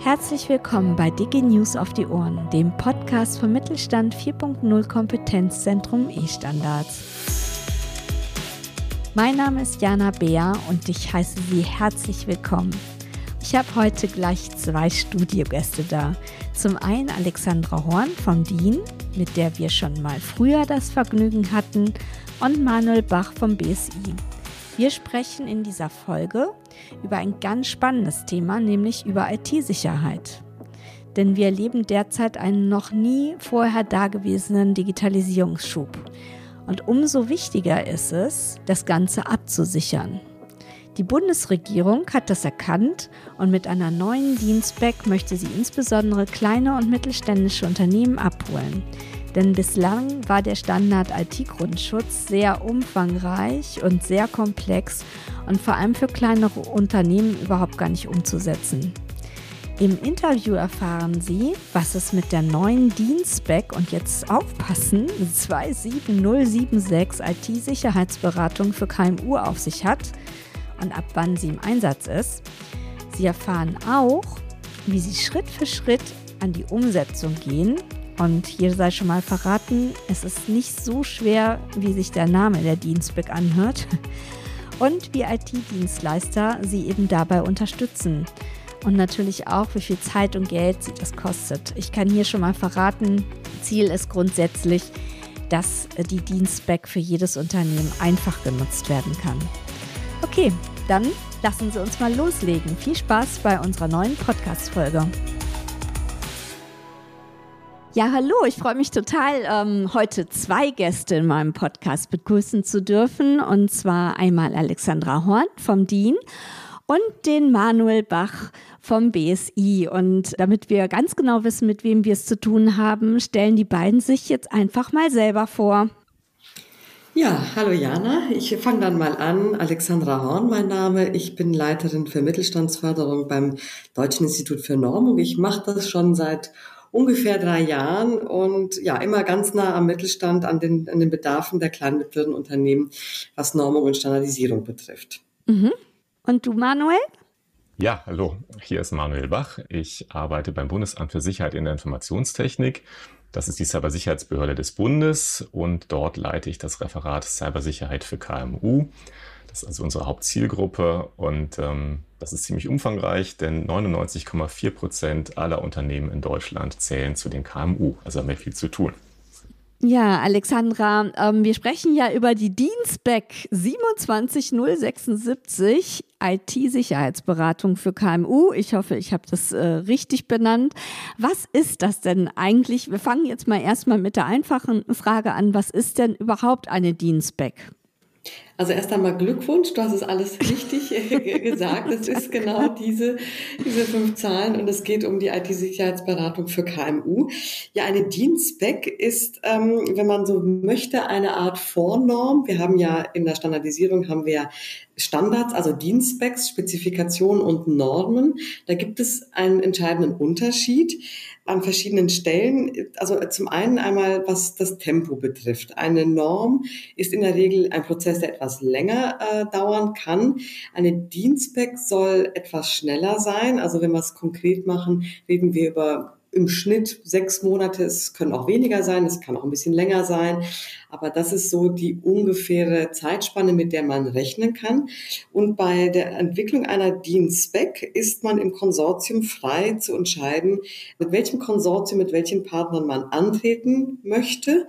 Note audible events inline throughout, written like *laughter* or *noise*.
Herzlich willkommen bei Digi News auf die Ohren, dem Podcast vom Mittelstand 4.0 Kompetenzzentrum E-Standards. Mein Name ist Jana Beer und ich heiße Sie herzlich willkommen. Ich habe heute gleich zwei Studiogäste da. Zum einen Alexandra Horn vom DIN, mit der wir schon mal früher das Vergnügen hatten, und Manuel Bach vom BSI. Wir sprechen in dieser Folge über ein ganz spannendes Thema, nämlich über IT-Sicherheit. Denn wir erleben derzeit einen noch nie vorher dagewesenen Digitalisierungsschub. Und umso wichtiger ist es, das Ganze abzusichern. Die Bundesregierung hat das erkannt und mit einer neuen Dienstback möchte sie insbesondere kleine und mittelständische Unternehmen abholen. Denn bislang war der Standard IT-Grundschutz sehr umfangreich und sehr komplex und vor allem für kleinere Unternehmen überhaupt gar nicht umzusetzen. Im Interview erfahren Sie, was es mit der neuen Dienstback und jetzt aufpassen 27076 IT-Sicherheitsberatung für KMU auf sich hat und ab wann sie im Einsatz ist. Sie erfahren auch, wie Sie Schritt für Schritt an die Umsetzung gehen. Und hier sei schon mal verraten, es ist nicht so schwer, wie sich der Name der Dienstback anhört. *laughs* Und wie IT-Dienstleister Sie eben dabei unterstützen. Und natürlich auch, wie viel Zeit und Geld sie das kostet. Ich kann hier schon mal verraten, Ziel ist grundsätzlich, dass die Dienstback für jedes Unternehmen einfach genutzt werden kann. Okay, dann lassen Sie uns mal loslegen. Viel Spaß bei unserer neuen Podcast-Folge. Ja, hallo, ich freue mich total, ähm, heute zwei Gäste in meinem Podcast begrüßen zu dürfen. Und zwar einmal Alexandra Horn vom DIN und den Manuel Bach vom BSI. Und damit wir ganz genau wissen, mit wem wir es zu tun haben, stellen die beiden sich jetzt einfach mal selber vor. Ja, hallo Jana. Ich fange dann mal an. Alexandra Horn, mein Name. Ich bin Leiterin für Mittelstandsförderung beim Deutschen Institut für Normung. Ich mache das schon seit ungefähr drei Jahren und ja, immer ganz nah am Mittelstand, an den, an den Bedarfen der kleinen mittleren Unternehmen, was Normung und Standardisierung betrifft. Mhm. Und du, Manuel? Ja, hallo. Hier ist Manuel Bach. Ich arbeite beim Bundesamt für Sicherheit in der Informationstechnik das ist die Cybersicherheitsbehörde des Bundes und dort leite ich das Referat Cybersicherheit für KMU. Das ist also unsere Hauptzielgruppe und ähm, das ist ziemlich umfangreich, denn 99,4 Prozent aller Unternehmen in Deutschland zählen zu den KMU. Also haben wir viel zu tun. Ja, Alexandra, ähm, wir sprechen ja über die Dienstback 27076 IT-Sicherheitsberatung für KMU. Ich hoffe, ich habe das äh, richtig benannt. Was ist das denn eigentlich? Wir fangen jetzt mal erstmal mit der einfachen Frage an. Was ist denn überhaupt eine Dienstback? Also erst einmal Glückwunsch, du hast es alles richtig gesagt. Es *laughs* ist genau diese, diese fünf Zahlen und es geht um die IT-Sicherheitsberatung für KMU. Ja, eine Dienstspec ist, ähm, wenn man so möchte, eine Art Vornorm. Wir haben ja in der Standardisierung haben wir Standards, also Dienstspecs, Spezifikationen und Normen. Da gibt es einen entscheidenden Unterschied an verschiedenen Stellen. Also zum einen einmal, was das Tempo betrifft. Eine Norm ist in der Regel ein Prozess, der etwas länger äh, dauern kann. Eine Dienstspec soll etwas schneller sein. Also wenn wir es konkret machen, reden wir über im Schnitt sechs Monate. Es können auch weniger sein, es kann auch ein bisschen länger sein. Aber das ist so die ungefähre Zeitspanne, mit der man rechnen kann. Und bei der Entwicklung einer DIN-Spec ist man im Konsortium frei zu entscheiden, mit welchem Konsortium, mit welchen Partnern man antreten möchte.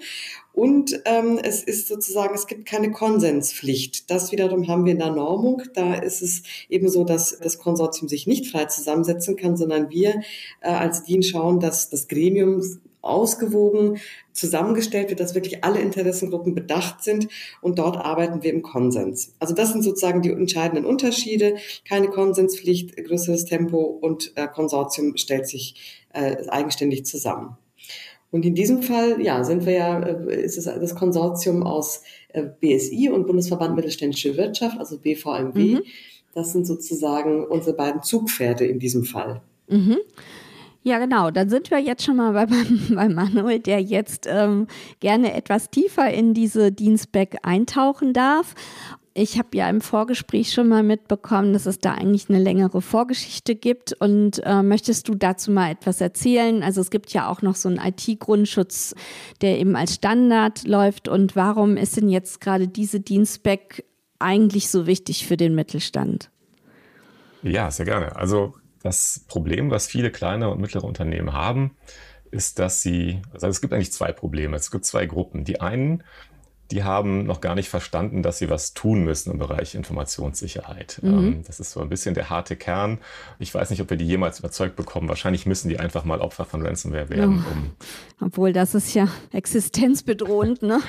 Und ähm, es ist sozusagen, es gibt keine Konsenspflicht. Das wiederum haben wir in der Normung. Da ist es eben so, dass das Konsortium sich nicht frei zusammensetzen kann, sondern wir äh, als DIN schauen, dass das Gremium ausgewogen zusammengestellt wird, dass wirklich alle Interessengruppen bedacht sind und dort arbeiten wir im Konsens. Also das sind sozusagen die entscheidenden Unterschiede. Keine Konsenspflicht, größeres Tempo und äh, Konsortium stellt sich äh, eigenständig zusammen. Und in diesem Fall, ja, sind wir ja, äh, ist es das Konsortium aus äh, BSI und Bundesverband Mittelständische Wirtschaft, also BVMW. Mhm. Das sind sozusagen unsere beiden Zugpferde in diesem Fall. Mhm. Ja, genau. Dann sind wir jetzt schon mal bei, *laughs* bei Manuel, der jetzt ähm, gerne etwas tiefer in diese Dienstback eintauchen darf. Ich habe ja im Vorgespräch schon mal mitbekommen, dass es da eigentlich eine längere Vorgeschichte gibt. Und äh, möchtest du dazu mal etwas erzählen? Also es gibt ja auch noch so einen IT-Grundschutz, der eben als Standard läuft. Und warum ist denn jetzt gerade diese Dienstback eigentlich so wichtig für den Mittelstand? Ja, sehr gerne. Also das Problem, was viele kleine und mittlere Unternehmen haben, ist, dass sie, also es gibt eigentlich zwei Probleme. Es gibt zwei Gruppen. Die einen, die haben noch gar nicht verstanden, dass sie was tun müssen im Bereich Informationssicherheit. Mhm. Ähm, das ist so ein bisschen der harte Kern. Ich weiß nicht, ob wir die jemals überzeugt bekommen. Wahrscheinlich müssen die einfach mal Opfer von Ransomware werden. Oh. Um *laughs* Obwohl, das ist ja existenzbedrohend, ne?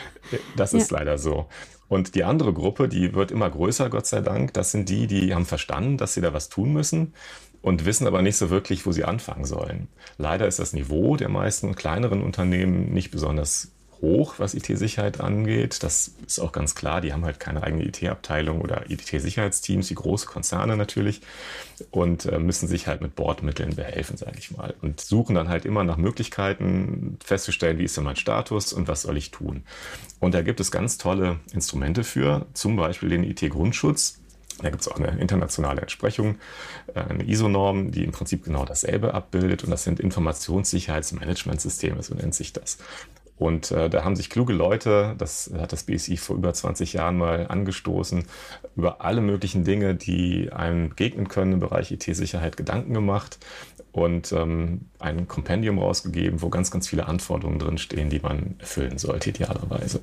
das ist ja. leider so. Und die andere Gruppe, die wird immer größer, Gott sei Dank. Das sind die, die haben verstanden, dass sie da was tun müssen und wissen aber nicht so wirklich, wo sie anfangen sollen. Leider ist das Niveau der meisten kleineren Unternehmen nicht besonders hoch, was IT-Sicherheit angeht. Das ist auch ganz klar. Die haben halt keine eigene IT-Abteilung oder IT-Sicherheitsteams, wie große Konzerne natürlich, und äh, müssen sich halt mit Bordmitteln behelfen, sage ich mal. Und suchen dann halt immer nach Möglichkeiten festzustellen, wie ist denn mein Status und was soll ich tun. Und da gibt es ganz tolle Instrumente für, zum Beispiel den IT-Grundschutz. Da gibt es auch eine internationale Entsprechung, äh, eine ISO-Norm, die im Prinzip genau dasselbe abbildet. Und das sind Informationssicherheitsmanagementsysteme, so nennt sich das. Und äh, da haben sich kluge Leute, das hat das BSI vor über 20 Jahren mal angestoßen, über alle möglichen Dinge, die einem begegnen können im Bereich IT-Sicherheit Gedanken gemacht und ähm, ein Kompendium rausgegeben, wo ganz, ganz viele Anforderungen drinstehen, die man erfüllen sollte, idealerweise.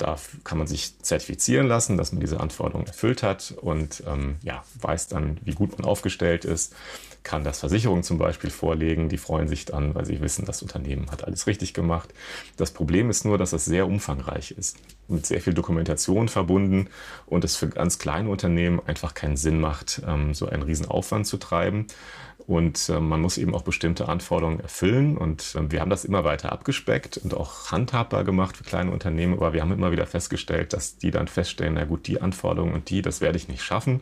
Da kann man sich zertifizieren lassen, dass man diese Anforderungen erfüllt hat und ähm, ja, weiß dann, wie gut man aufgestellt ist, kann das Versicherungen zum Beispiel vorlegen. Die freuen sich dann, weil sie wissen, das Unternehmen hat alles richtig gemacht. Das Problem ist nur, dass das sehr umfangreich ist, mit sehr viel Dokumentation verbunden und es für ganz kleine Unternehmen einfach keinen Sinn macht, ähm, so einen riesen Aufwand zu treiben. Und äh, man muss eben auch bestimmte Anforderungen erfüllen. Und äh, wir haben das immer weiter abgespeckt und auch handhabbar gemacht für kleine Unternehmen. Aber wir haben immer wieder festgestellt, dass die dann feststellen, na gut, die Anforderungen und die, das werde ich nicht schaffen.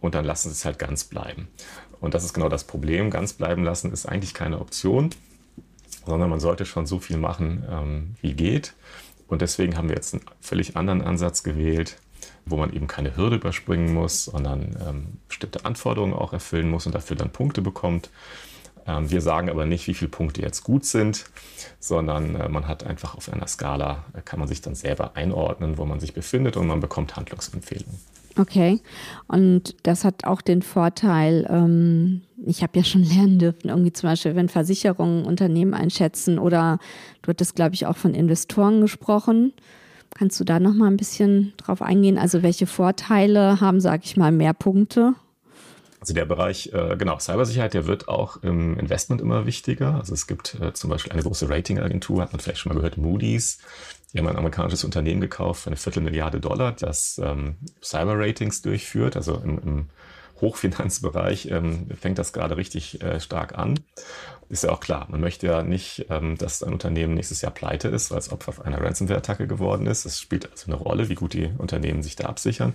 Und dann lassen sie es halt ganz bleiben. Und das ist genau das Problem. Ganz bleiben lassen ist eigentlich keine Option, sondern man sollte schon so viel machen, ähm, wie geht. Und deswegen haben wir jetzt einen völlig anderen Ansatz gewählt wo man eben keine Hürde überspringen muss, sondern ähm, bestimmte Anforderungen auch erfüllen muss und dafür dann Punkte bekommt. Ähm, wir sagen aber nicht, wie viele Punkte jetzt gut sind, sondern äh, man hat einfach auf einer Skala, äh, kann man sich dann selber einordnen, wo man sich befindet und man bekommt Handlungsempfehlungen. Okay, und das hat auch den Vorteil, ähm, ich habe ja schon lernen dürfen, irgendwie zum Beispiel, wenn Versicherungen Unternehmen einschätzen oder du hattest, glaube ich, auch von Investoren gesprochen. Kannst du da noch mal ein bisschen drauf eingehen? Also welche Vorteile haben, sage ich mal, mehr Punkte? Also der Bereich, äh, genau, Cybersicherheit, der wird auch im Investment immer wichtiger. Also es gibt äh, zum Beispiel eine große Ratingagentur, hat man vielleicht schon mal gehört, Moody's. Die haben ein amerikanisches Unternehmen gekauft für eine Viertelmilliarde Dollar, das ähm, Cyber-Ratings durchführt. Also im, im Hochfinanzbereich ähm, fängt das gerade richtig äh, stark an ist ja auch klar. Man möchte ja nicht, ähm, dass ein Unternehmen nächstes Jahr pleite ist, weil es Opfer einer Ransomware-Attacke geworden ist. Das spielt also eine Rolle, wie gut die Unternehmen sich da absichern.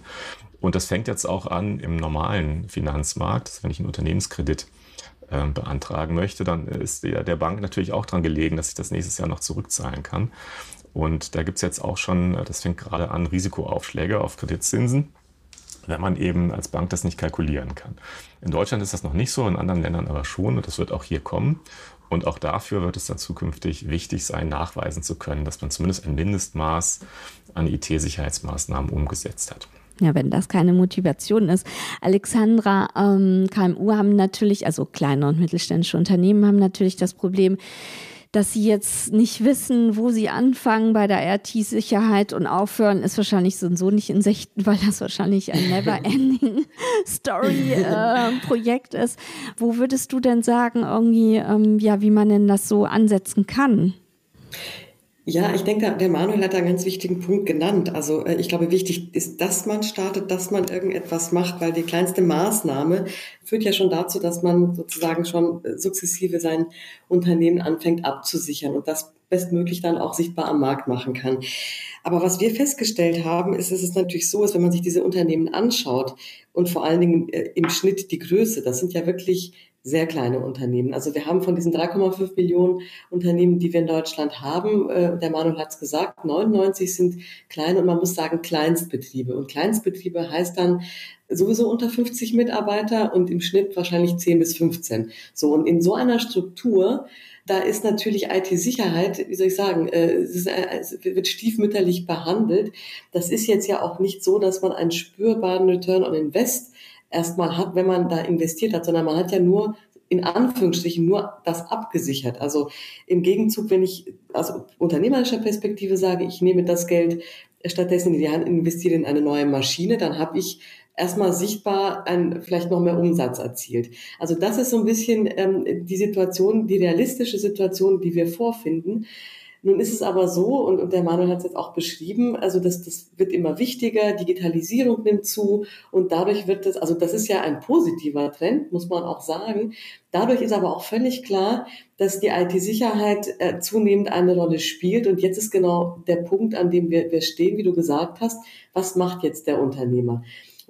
Und das fängt jetzt auch an im normalen Finanzmarkt. wenn ich einen Unternehmenskredit äh, beantragen möchte, dann ist der, Bank natürlich auch dran gelegen, dass ich das nächstes Jahr noch zurückzahlen kann. Und da gibt es jetzt auch schon, das fängt gerade an, Risikoaufschläge auf Kreditzinsen wenn man eben als Bank das nicht kalkulieren kann. In Deutschland ist das noch nicht so, in anderen Ländern aber schon und das wird auch hier kommen. Und auch dafür wird es dann zukünftig wichtig sein, nachweisen zu können, dass man zumindest ein Mindestmaß an IT-Sicherheitsmaßnahmen umgesetzt hat. Ja, wenn das keine Motivation ist. Alexandra, ähm, KMU haben natürlich, also kleine und mittelständische Unternehmen haben natürlich das Problem, dass sie jetzt nicht wissen, wo sie anfangen bei der RT-Sicherheit und aufhören, ist wahrscheinlich so und so nicht in Sichten, weil das wahrscheinlich ein never-ending *laughs* Story-Projekt äh, ist. Wo würdest du denn sagen, irgendwie, ähm, ja, wie man denn das so ansetzen kann? Ja, ich denke, der Manuel hat einen ganz wichtigen Punkt genannt. Also äh, ich glaube, wichtig ist, dass man startet, dass man irgendetwas macht, weil die kleinste Maßnahme führt ja schon dazu, dass man sozusagen schon äh, sukzessive sein Unternehmen anfängt abzusichern und das bestmöglich dann auch sichtbar am Markt machen kann. Aber was wir festgestellt haben, ist, dass es natürlich so ist, wenn man sich diese Unternehmen anschaut und vor allen Dingen äh, im Schnitt die Größe. Das sind ja wirklich sehr kleine Unternehmen. Also wir haben von diesen 3,5 Millionen Unternehmen, die wir in Deutschland haben, äh, der Manuel hat es gesagt, 99 sind kleine und man muss sagen Kleinstbetriebe. Und Kleinstbetriebe heißt dann sowieso unter 50 Mitarbeiter und im Schnitt wahrscheinlich 10 bis 15. So, und in so einer Struktur da ist natürlich IT-Sicherheit, wie soll ich sagen, äh, es, ist, äh, es wird stiefmütterlich behandelt. Das ist jetzt ja auch nicht so, dass man einen spürbaren Return on Invest erstmal hat, wenn man da investiert hat, sondern man hat ja nur in Anführungsstrichen nur das abgesichert. Also im Gegenzug, wenn ich aus unternehmerischer Perspektive sage, ich nehme das Geld stattdessen in die Hand, investiere in eine neue Maschine, dann habe ich erstmal sichtbar ein, vielleicht noch mehr Umsatz erzielt. Also das ist so ein bisschen ähm, die Situation, die realistische Situation, die wir vorfinden. Nun ist es aber so, und, und der Manuel hat es jetzt auch beschrieben, also das, das wird immer wichtiger, Digitalisierung nimmt zu und dadurch wird es, also das ist ja ein positiver Trend, muss man auch sagen. Dadurch ist aber auch völlig klar, dass die IT-Sicherheit äh, zunehmend eine Rolle spielt. Und jetzt ist genau der Punkt, an dem wir, wir stehen, wie du gesagt hast, was macht jetzt der Unternehmer?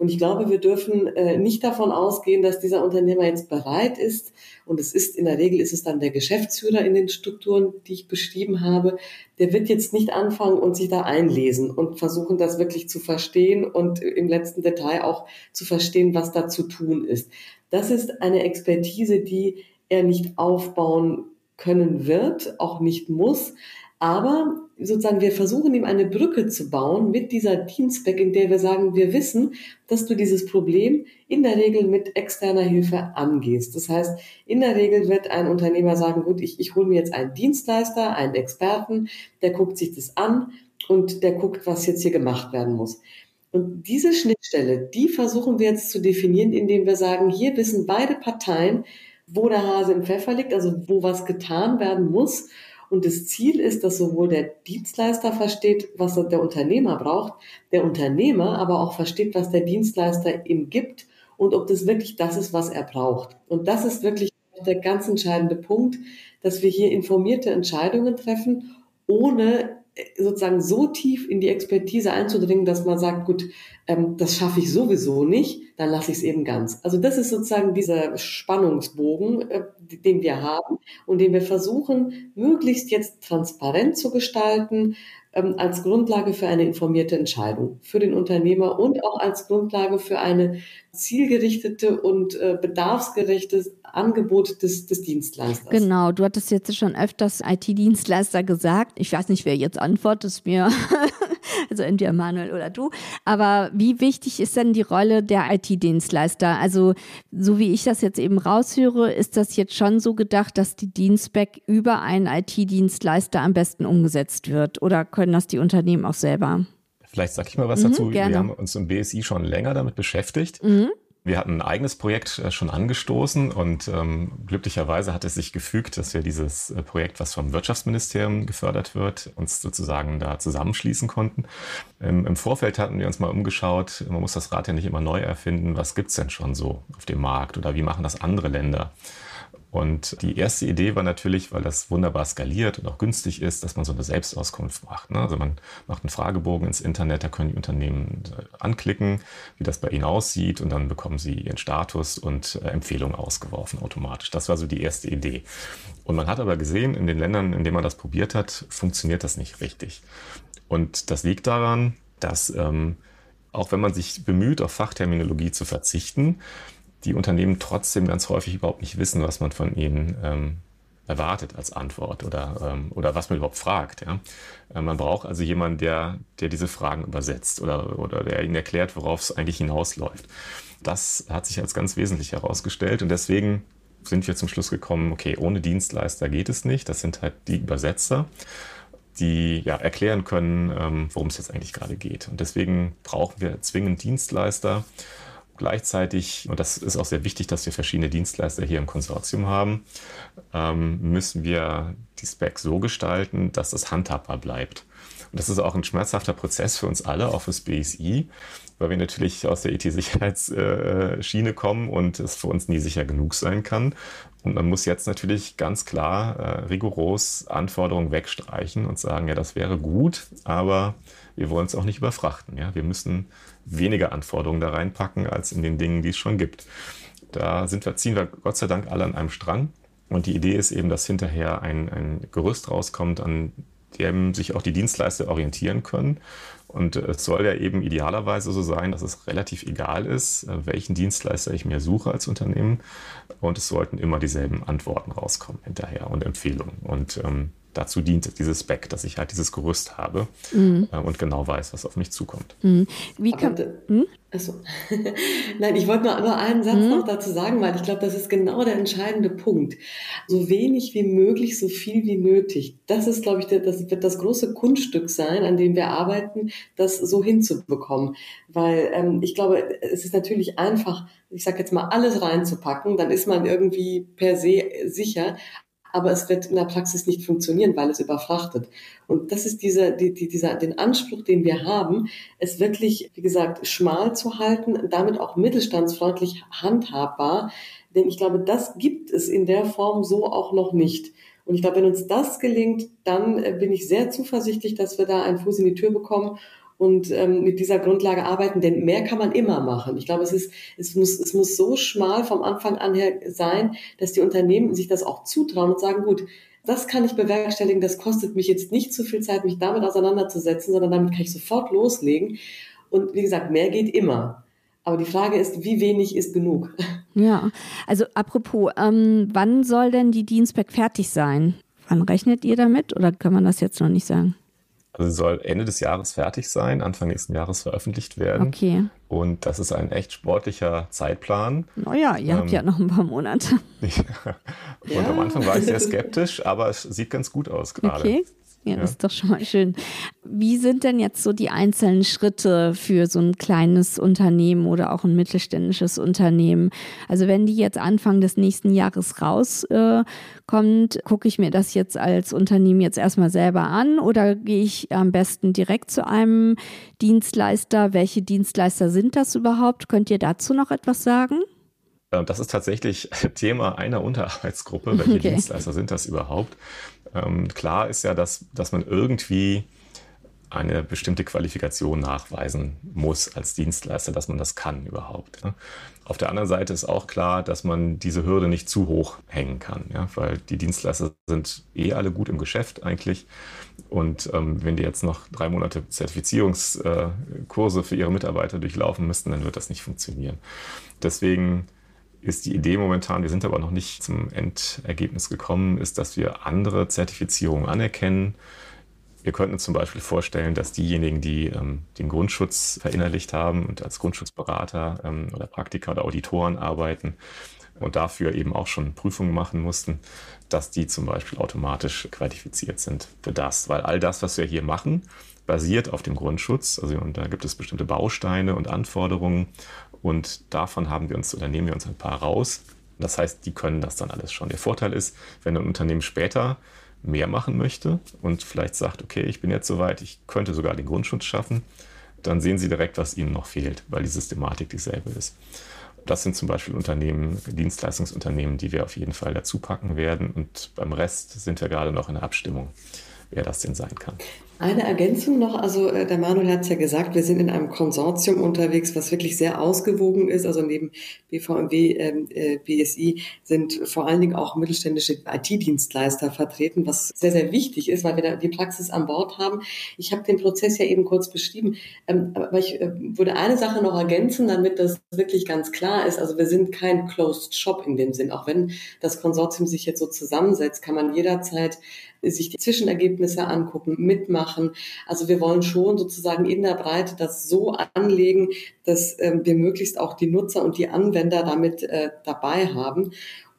Und ich glaube, wir dürfen äh, nicht davon ausgehen, dass dieser Unternehmer jetzt bereit ist. Und es ist in der Regel ist es dann der Geschäftsführer in den Strukturen, die ich beschrieben habe. Der wird jetzt nicht anfangen und sich da einlesen und versuchen, das wirklich zu verstehen und im letzten Detail auch zu verstehen, was da zu tun ist. Das ist eine Expertise, die er nicht aufbauen können wird, auch nicht muss. Aber sozusagen, wir versuchen ihm eine Brücke zu bauen mit dieser Dienstback, in der wir sagen, wir wissen, dass du dieses Problem in der Regel mit externer Hilfe angehst. Das heißt, in der Regel wird ein Unternehmer sagen, gut, ich, ich hole mir jetzt einen Dienstleister, einen Experten, der guckt sich das an und der guckt, was jetzt hier gemacht werden muss. Und diese Schnittstelle, die versuchen wir jetzt zu definieren, indem wir sagen, hier wissen beide Parteien, wo der Hase im Pfeffer liegt, also wo was getan werden muss und das Ziel ist, dass sowohl der Dienstleister versteht, was der Unternehmer braucht, der Unternehmer aber auch versteht, was der Dienstleister ihm gibt und ob das wirklich das ist, was er braucht. Und das ist wirklich der ganz entscheidende Punkt, dass wir hier informierte Entscheidungen treffen, ohne sozusagen so tief in die Expertise einzudringen, dass man sagt, gut, ähm, das schaffe ich sowieso nicht, dann lasse ich es eben ganz. Also das ist sozusagen dieser Spannungsbogen, äh, den wir haben und den wir versuchen, möglichst jetzt transparent zu gestalten, ähm, als Grundlage für eine informierte Entscheidung für den Unternehmer und auch als Grundlage für eine zielgerichtete und äh, bedarfsgerechte Angebot des, des Dienstleisters. Genau, du hattest jetzt schon öfters IT-Dienstleister gesagt. Ich weiß nicht, wer jetzt antwortet mir. *laughs* also entweder Manuel oder du. Aber wie wichtig ist denn die Rolle der IT-Dienstleister? Also so wie ich das jetzt eben raushöre, ist das jetzt schon so gedacht, dass die Dienstback über einen IT-Dienstleister am besten umgesetzt wird? Oder können das die Unternehmen auch selber? Vielleicht sage ich mal was mhm, dazu. Gerne. Wir haben uns im BSI schon länger damit beschäftigt. Mhm. Wir hatten ein eigenes Projekt äh, schon angestoßen und ähm, glücklicherweise hat es sich gefügt, dass wir dieses äh, Projekt, was vom Wirtschaftsministerium gefördert wird, uns sozusagen da zusammenschließen konnten. Ähm, Im Vorfeld hatten wir uns mal umgeschaut, man muss das Rad ja nicht immer neu erfinden, was gibt's denn schon so auf dem Markt oder wie machen das andere Länder? Und die erste Idee war natürlich, weil das wunderbar skaliert und auch günstig ist, dass man so eine Selbstauskunft macht. Ne? Also man macht einen Fragebogen ins Internet, da können die Unternehmen äh, anklicken, wie das bei ihnen aussieht und dann bekommen sie ihren Status und äh, Empfehlungen ausgeworfen automatisch. Das war so die erste Idee. Und man hat aber gesehen, in den Ländern, in denen man das probiert hat, funktioniert das nicht richtig. Und das liegt daran, dass ähm, auch wenn man sich bemüht, auf Fachterminologie zu verzichten, die Unternehmen trotzdem ganz häufig überhaupt nicht wissen, was man von ihnen ähm, erwartet als Antwort oder, ähm, oder was man überhaupt fragt. Ja? Äh, man braucht also jemanden, der, der diese Fragen übersetzt oder, oder der ihnen erklärt, worauf es eigentlich hinausläuft. Das hat sich als ganz wesentlich herausgestellt und deswegen sind wir zum Schluss gekommen, okay, ohne Dienstleister geht es nicht. Das sind halt die Übersetzer, die ja erklären können, ähm, worum es jetzt eigentlich gerade geht. Und deswegen brauchen wir zwingend Dienstleister. Gleichzeitig, und das ist auch sehr wichtig, dass wir verschiedene Dienstleister hier im Konsortium haben, ähm, müssen wir die Specs so gestalten, dass es handhabbar bleibt. Und das ist auch ein schmerzhafter Prozess für uns alle, auch fürs BSI, weil wir natürlich aus der IT-Sicherheitsschiene kommen und es für uns nie sicher genug sein kann. Und man muss jetzt natürlich ganz klar äh, rigoros Anforderungen wegstreichen und sagen, ja, das wäre gut, aber wir wollen es auch nicht überfrachten. Ja? Wir müssen weniger Anforderungen da reinpacken als in den Dingen, die es schon gibt. Da sind wir, ziehen wir Gott sei Dank alle an einem Strang. Und die Idee ist eben, dass hinterher ein, ein Gerüst rauskommt, an dem sich auch die Dienstleister orientieren können. Und es soll ja eben idealerweise so sein, dass es relativ egal ist, äh, welchen Dienstleister ich mir suche als Unternehmen. Und es sollten immer dieselben Antworten rauskommen hinterher und Empfehlungen. Und ähm, dazu dient dieses Spec, dass ich halt dieses Gerüst habe mhm. äh, und genau weiß, was auf mich zukommt. Mhm. Wie kann, hm? Achso. *laughs* Nein, ich wollte nur, nur einen Satz mhm. noch dazu sagen, weil ich glaube, das ist genau der entscheidende Punkt. So wenig wie möglich, so viel wie nötig. Das ist, glaube ich, das wird das große Kunststück sein, an dem wir arbeiten, das so hinzubekommen. Weil ähm, ich glaube, es ist natürlich einfach, ich sage jetzt mal, alles reinzupacken, dann ist man irgendwie per se sicher aber es wird in der Praxis nicht funktionieren, weil es überfrachtet. Und das ist dieser, die, die, dieser, den Anspruch, den wir haben, es wirklich, wie gesagt, schmal zu halten, damit auch mittelstandsfreundlich handhabbar. Denn ich glaube, das gibt es in der Form so auch noch nicht. Und ich glaube, wenn uns das gelingt, dann äh, bin ich sehr zuversichtlich, dass wir da einen Fuß in die Tür bekommen und ähm, mit dieser Grundlage arbeiten, denn mehr kann man immer machen. Ich glaube, es ist, es muss, es muss so schmal vom Anfang an her sein, dass die Unternehmen sich das auch zutrauen und sagen, gut, das kann ich bewerkstelligen, das kostet mich jetzt nicht zu viel Zeit, mich damit auseinanderzusetzen, sondern damit kann ich sofort loslegen. Und wie gesagt, mehr geht immer. Aber die Frage ist, wie wenig ist genug? Ja, also apropos, ähm, wann soll denn die Dienstback fertig sein? Wann rechnet ihr damit oder kann man das jetzt noch nicht sagen? Also sie soll Ende des Jahres fertig sein, Anfang nächsten Jahres veröffentlicht werden. Okay. Und das ist ein echt sportlicher Zeitplan. Naja, ihr ähm, habt ja noch ein paar Monate. *laughs* Und ja. am Anfang war ich sehr skeptisch, aber es sieht ganz gut aus gerade. Okay. Ja, das ist doch schon mal schön. Wie sind denn jetzt so die einzelnen Schritte für so ein kleines Unternehmen oder auch ein mittelständisches Unternehmen? Also wenn die jetzt Anfang des nächsten Jahres rauskommt, äh, gucke ich mir das jetzt als Unternehmen jetzt erstmal selber an oder gehe ich am besten direkt zu einem Dienstleister? Welche Dienstleister sind das überhaupt? Könnt ihr dazu noch etwas sagen? Äh, das ist tatsächlich *laughs* Thema einer Unterarbeitsgruppe. Welche okay. Dienstleister sind das überhaupt? Ähm, klar ist ja, dass, dass man irgendwie eine bestimmte Qualifikation nachweisen muss als Dienstleister, dass man das kann überhaupt. Ja. Auf der anderen Seite ist auch klar, dass man diese Hürde nicht zu hoch hängen kann, ja, weil die Dienstleister sind eh alle gut im Geschäft eigentlich. Und ähm, wenn die jetzt noch drei Monate Zertifizierungskurse äh, für ihre Mitarbeiter durchlaufen müssten, dann wird das nicht funktionieren. Deswegen ist die Idee momentan, wir sind aber noch nicht zum Endergebnis gekommen, ist, dass wir andere Zertifizierungen anerkennen. Wir könnten uns zum Beispiel vorstellen, dass diejenigen, die ähm, den Grundschutz verinnerlicht haben und als Grundschutzberater ähm, oder Praktiker oder Auditoren arbeiten und dafür eben auch schon Prüfungen machen mussten, dass die zum Beispiel automatisch qualifiziert sind für das. Weil all das, was wir hier machen, basiert auf dem Grundschutz. Also und da gibt es bestimmte Bausteine und Anforderungen und davon haben wir uns oder nehmen wir uns ein paar raus. Das heißt, die können das dann alles schon. Der Vorteil ist, wenn ein Unternehmen später mehr machen möchte und vielleicht sagt, okay, ich bin jetzt soweit, ich könnte sogar den Grundschutz schaffen, dann sehen Sie direkt, was Ihnen noch fehlt, weil die Systematik dieselbe ist. Das sind zum Beispiel Unternehmen, Dienstleistungsunternehmen, die wir auf jeden Fall dazu packen werden. Und beim Rest sind wir gerade noch in der Abstimmung, wer das denn sein kann. Eine Ergänzung noch, also äh, der Manuel hat es ja gesagt, wir sind in einem Konsortium unterwegs, was wirklich sehr ausgewogen ist. Also neben BVMW, ähm, äh, BSI sind vor allen Dingen auch mittelständische IT-Dienstleister vertreten, was sehr, sehr wichtig ist, weil wir da die Praxis an Bord haben. Ich habe den Prozess ja eben kurz beschrieben, ähm, aber ich äh, würde eine Sache noch ergänzen, damit das wirklich ganz klar ist. Also wir sind kein Closed Shop in dem Sinn. Auch wenn das Konsortium sich jetzt so zusammensetzt, kann man jederzeit sich die Zwischenergebnisse angucken, mitmachen. Also wir wollen schon sozusagen in der Breite das so anlegen, dass ähm, wir möglichst auch die Nutzer und die Anwender damit äh, dabei haben.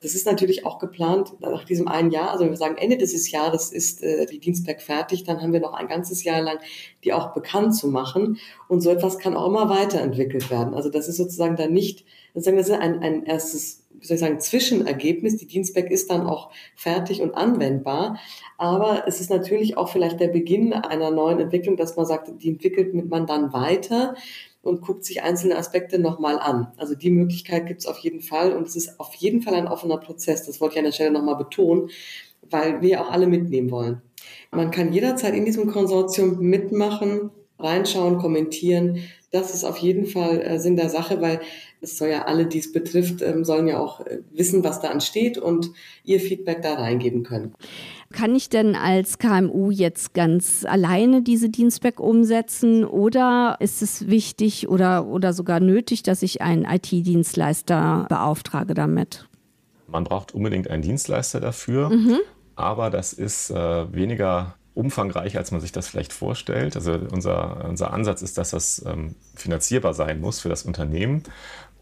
Das ist natürlich auch geplant nach diesem einen Jahr. Also wenn wir sagen, Ende dieses Jahres ist äh, die Dienstberg fertig, dann haben wir noch ein ganzes Jahr lang, die auch bekannt zu machen. Und so etwas kann auch immer weiterentwickelt werden. Also das ist sozusagen dann nicht, sozusagen das ist ein, ein erstes wie soll ich sagen, Zwischenergebnis. Die Dienstback ist dann auch fertig und anwendbar. Aber es ist natürlich auch vielleicht der Beginn einer neuen Entwicklung, dass man sagt, die entwickelt man dann weiter und guckt sich einzelne Aspekte nochmal an. Also die Möglichkeit gibt es auf jeden Fall und es ist auf jeden Fall ein offener Prozess. Das wollte ich an der Stelle nochmal betonen, weil wir auch alle mitnehmen wollen. Man kann jederzeit in diesem Konsortium mitmachen, reinschauen, kommentieren. Das ist auf jeden Fall äh, Sinn der Sache, weil es soll ja alle, die es betrifft, ähm, sollen ja auch äh, wissen, was da ansteht und ihr Feedback da reingeben können. Kann ich denn als KMU jetzt ganz alleine diese Dienstback umsetzen oder ist es wichtig oder, oder sogar nötig, dass ich einen IT-Dienstleister beauftrage damit? Man braucht unbedingt einen Dienstleister dafür, mhm. aber das ist äh, weniger umfangreich, als man sich das vielleicht vorstellt. Also unser, unser Ansatz ist, dass das ähm, finanzierbar sein muss für das Unternehmen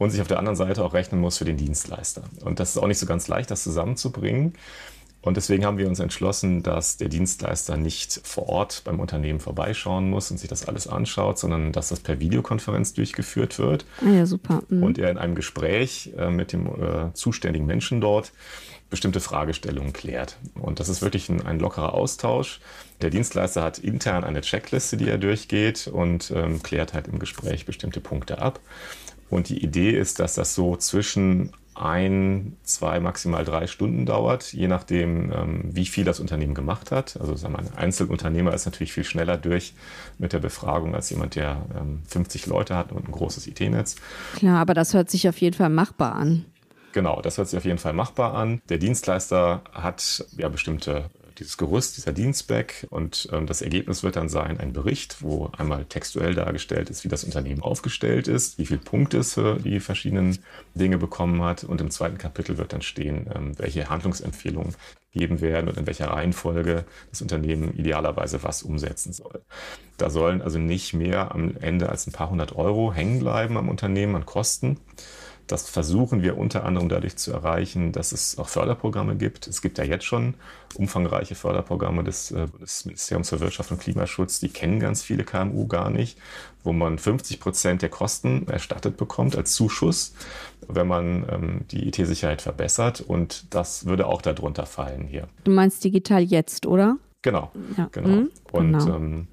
und sich auf der anderen Seite auch rechnen muss für den Dienstleister. Und das ist auch nicht so ganz leicht, das zusammenzubringen. Und deswegen haben wir uns entschlossen, dass der Dienstleister nicht vor Ort beim Unternehmen vorbeischauen muss und sich das alles anschaut, sondern dass das per Videokonferenz durchgeführt wird. Ah ja, super. Mhm. Und er in einem Gespräch äh, mit dem äh, zuständigen Menschen dort bestimmte Fragestellungen klärt. Und das ist wirklich ein, ein, lockerer Austausch. Der Dienstleister hat intern eine Checkliste, die er durchgeht und ähm, klärt halt im Gespräch bestimmte Punkte ab. Und die Idee ist, dass das so zwischen ein, zwei, maximal drei Stunden dauert, je nachdem, ähm, wie viel das Unternehmen gemacht hat. Also sagen wir, ein Einzelunternehmer ist natürlich viel schneller durch mit der Befragung als jemand, der 50 ähm, Leute hat und ein großes IT-Netz. Klar, aber das hört sich auf jeden Fall machbar an. Genau, das hört sich auf jeden Fall machbar an. Der Dienstleister hat ja bestimmte dieses Gerüst, dieser Dienstback. Und ähm, das Ergebnis wird dann sein, ein Bericht, wo einmal textuell dargestellt ist, wie das Unternehmen aufgestellt ist, wie viele Punkte es für die verschiedenen Dinge bekommen hat. Und im zweiten Kapitel wird dann stehen, ähm, welche Handlungsempfehlungen geben werden und in welcher Reihenfolge das Unternehmen idealerweise was umsetzen soll. Da sollen also nicht mehr am Ende als ein paar hundert Euro hängen bleiben am Unternehmen an Kosten, das versuchen wir unter anderem dadurch zu erreichen, dass es auch Förderprogramme gibt. Es gibt ja jetzt schon umfangreiche Förderprogramme des äh, Bundesministeriums für Wirtschaft und Klimaschutz. Die kennen ganz viele KMU gar nicht, wo man 50 Prozent der Kosten erstattet bekommt als Zuschuss, wenn man ähm, die IT-Sicherheit verbessert. Und das würde auch darunter fallen hier. Du meinst digital jetzt, oder? Genau, ja. genau. Mhm, und genau. Ähm,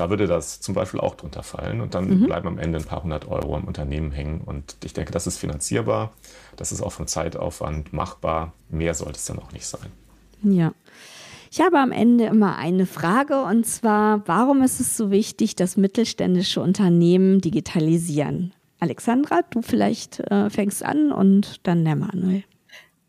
da würde das zum Beispiel auch drunter fallen und dann mhm. bleiben am Ende ein paar hundert Euro am Unternehmen hängen. Und ich denke, das ist finanzierbar, das ist auch vom Zeitaufwand machbar. Mehr sollte es dann auch nicht sein. Ja. Ich habe am Ende immer eine Frage und zwar, warum ist es so wichtig, dass mittelständische Unternehmen digitalisieren? Alexandra, du vielleicht äh, fängst an und dann der Manuel.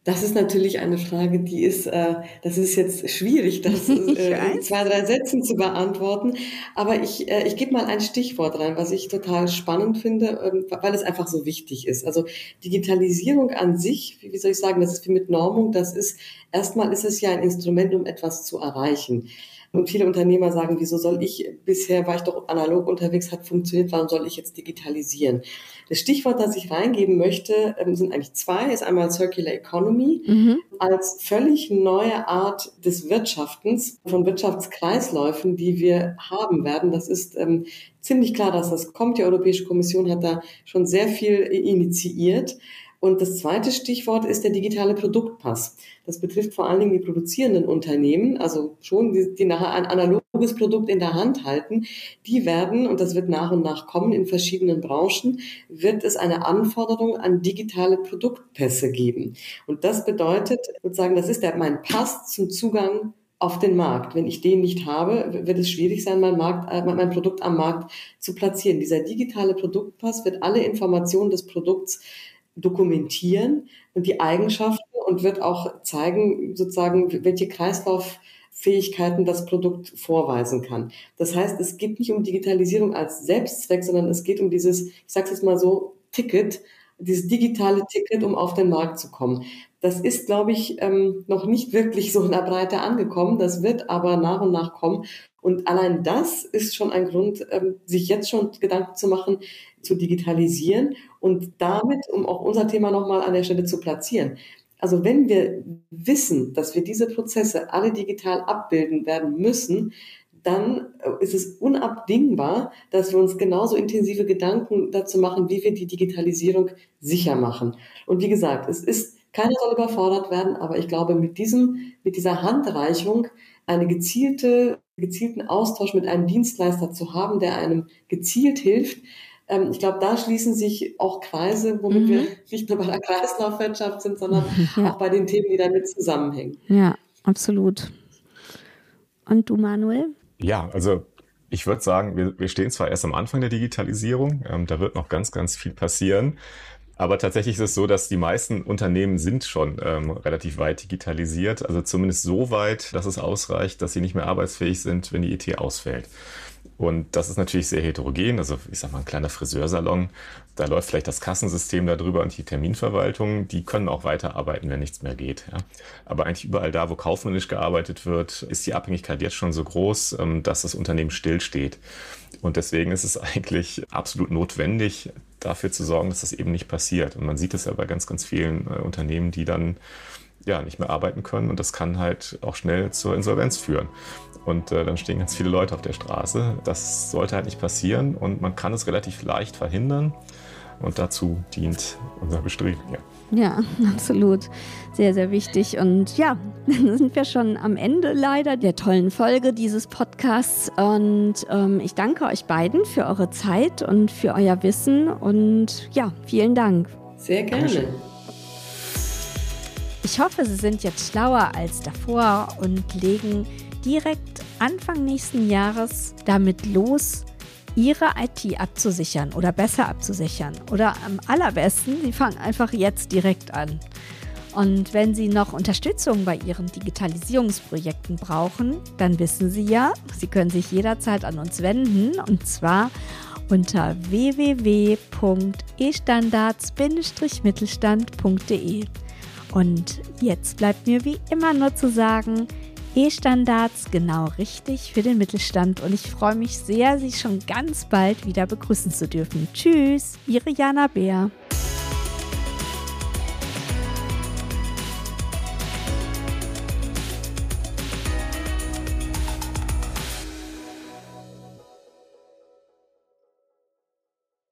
Das ist natürlich eine Frage, die ist, äh, das ist jetzt schwierig, das *laughs* äh, in zwei, drei Sätzen zu beantworten. Aber ich, äh, ich gebe mal ein Stichwort rein, was ich total spannend finde, ähm, weil es einfach so wichtig ist. Also Digitalisierung an sich, wie soll ich sagen, das ist wie mit Normung, das ist, erstmal ist es ja ein Instrument, um etwas zu erreichen. Und viele Unternehmer sagen, wieso soll ich, bisher war ich doch analog unterwegs, hat funktioniert, warum soll ich jetzt digitalisieren? Das Stichwort, das ich reingeben möchte, ähm, sind eigentlich zwei. Ist einmal Circular Economy mhm. als völlig neue Art des Wirtschaftens, von Wirtschaftskreisläufen, die wir haben werden. Das ist ähm, ziemlich klar, dass das kommt. Die Europäische Kommission hat da schon sehr viel initiiert. Und das zweite Stichwort ist der digitale Produktpass. Das betrifft vor allen Dingen die produzierenden Unternehmen, also schon die, die nachher ein analoges Produkt in der Hand halten. Die werden, und das wird nach und nach kommen in verschiedenen Branchen, wird es eine Anforderung an digitale Produktpässe geben. Und das bedeutet sozusagen, das ist der, mein Pass zum Zugang auf den Markt. Wenn ich den nicht habe, wird es schwierig sein, mein, Markt, äh, mein Produkt am Markt zu platzieren. Dieser digitale Produktpass wird alle Informationen des Produkts dokumentieren und die Eigenschaften und wird auch zeigen, sozusagen, welche Kreislauffähigkeiten das Produkt vorweisen kann. Das heißt, es geht nicht um Digitalisierung als Selbstzweck, sondern es geht um dieses, ich sage es jetzt mal so, Ticket, dieses digitale Ticket, um auf den Markt zu kommen. Das ist, glaube ich, ähm, noch nicht wirklich so in der Breite angekommen. Das wird aber nach und nach kommen. Und allein das ist schon ein Grund, ähm, sich jetzt schon Gedanken zu machen, zu digitalisieren und damit, um auch unser Thema nochmal an der Stelle zu platzieren. Also wenn wir wissen, dass wir diese Prozesse alle digital abbilden werden müssen, dann äh, ist es unabdingbar, dass wir uns genauso intensive Gedanken dazu machen, wie wir die Digitalisierung sicher machen. Und wie gesagt, es ist, keiner soll überfordert werden, aber ich glaube, mit diesem, mit dieser Handreichung eine gezielte, gezielten Austausch mit einem Dienstleister zu haben, der einem gezielt hilft, ähm, ich glaube, da schließen sich auch Kreise, womit mhm. wir nicht nur bei der Kreislaufwirtschaft sind, sondern *laughs* ja. auch bei den Themen, die damit zusammenhängen. Ja, absolut. Und du, Manuel? Ja, also ich würde sagen, wir, wir stehen zwar erst am Anfang der Digitalisierung, ähm, da wird noch ganz, ganz viel passieren. Aber tatsächlich ist es so, dass die meisten Unternehmen sind schon ähm, relativ weit digitalisiert, also zumindest so weit, dass es ausreicht, dass sie nicht mehr arbeitsfähig sind, wenn die IT ausfällt. Und das ist natürlich sehr heterogen. Also ich sag mal, ein kleiner Friseursalon, da läuft vielleicht das Kassensystem darüber und die Terminverwaltung, die können auch weiterarbeiten, wenn nichts mehr geht. Ja. Aber eigentlich überall da, wo kaufmännisch gearbeitet wird, ist die Abhängigkeit jetzt schon so groß, ähm, dass das Unternehmen stillsteht. Und deswegen ist es eigentlich absolut notwendig, dafür zu sorgen, dass das eben nicht passiert. Und man sieht es ja bei ganz, ganz vielen äh, Unternehmen, die dann ja nicht mehr arbeiten können und das kann halt auch schnell zur Insolvenz führen und äh, dann stehen ganz viele Leute auf der Straße. Das sollte halt nicht passieren und man kann es relativ leicht verhindern und dazu dient unser Bestreben hier. Ja, *laughs* absolut. Sehr, sehr wichtig. Und ja, *laughs* dann sind wir schon am Ende leider der tollen Folge dieses Podcasts. Und ähm, ich danke euch beiden für eure Zeit und für euer Wissen. Und ja, vielen Dank. Sehr gerne. Ich hoffe, Sie sind jetzt schlauer als davor und legen direkt Anfang nächsten Jahres damit los, ihre IT abzusichern oder besser abzusichern. Oder am allerbesten, sie fangen einfach jetzt direkt an. Und wenn Sie noch Unterstützung bei Ihren Digitalisierungsprojekten brauchen, dann wissen Sie ja, Sie können sich jederzeit an uns wenden und zwar unter www.estandards-mittelstand.de. Und jetzt bleibt mir wie immer nur zu sagen, E-Standards genau richtig für den Mittelstand und ich freue mich sehr, Sie schon ganz bald wieder begrüßen zu dürfen. Tschüss, Ihre Jana Bär.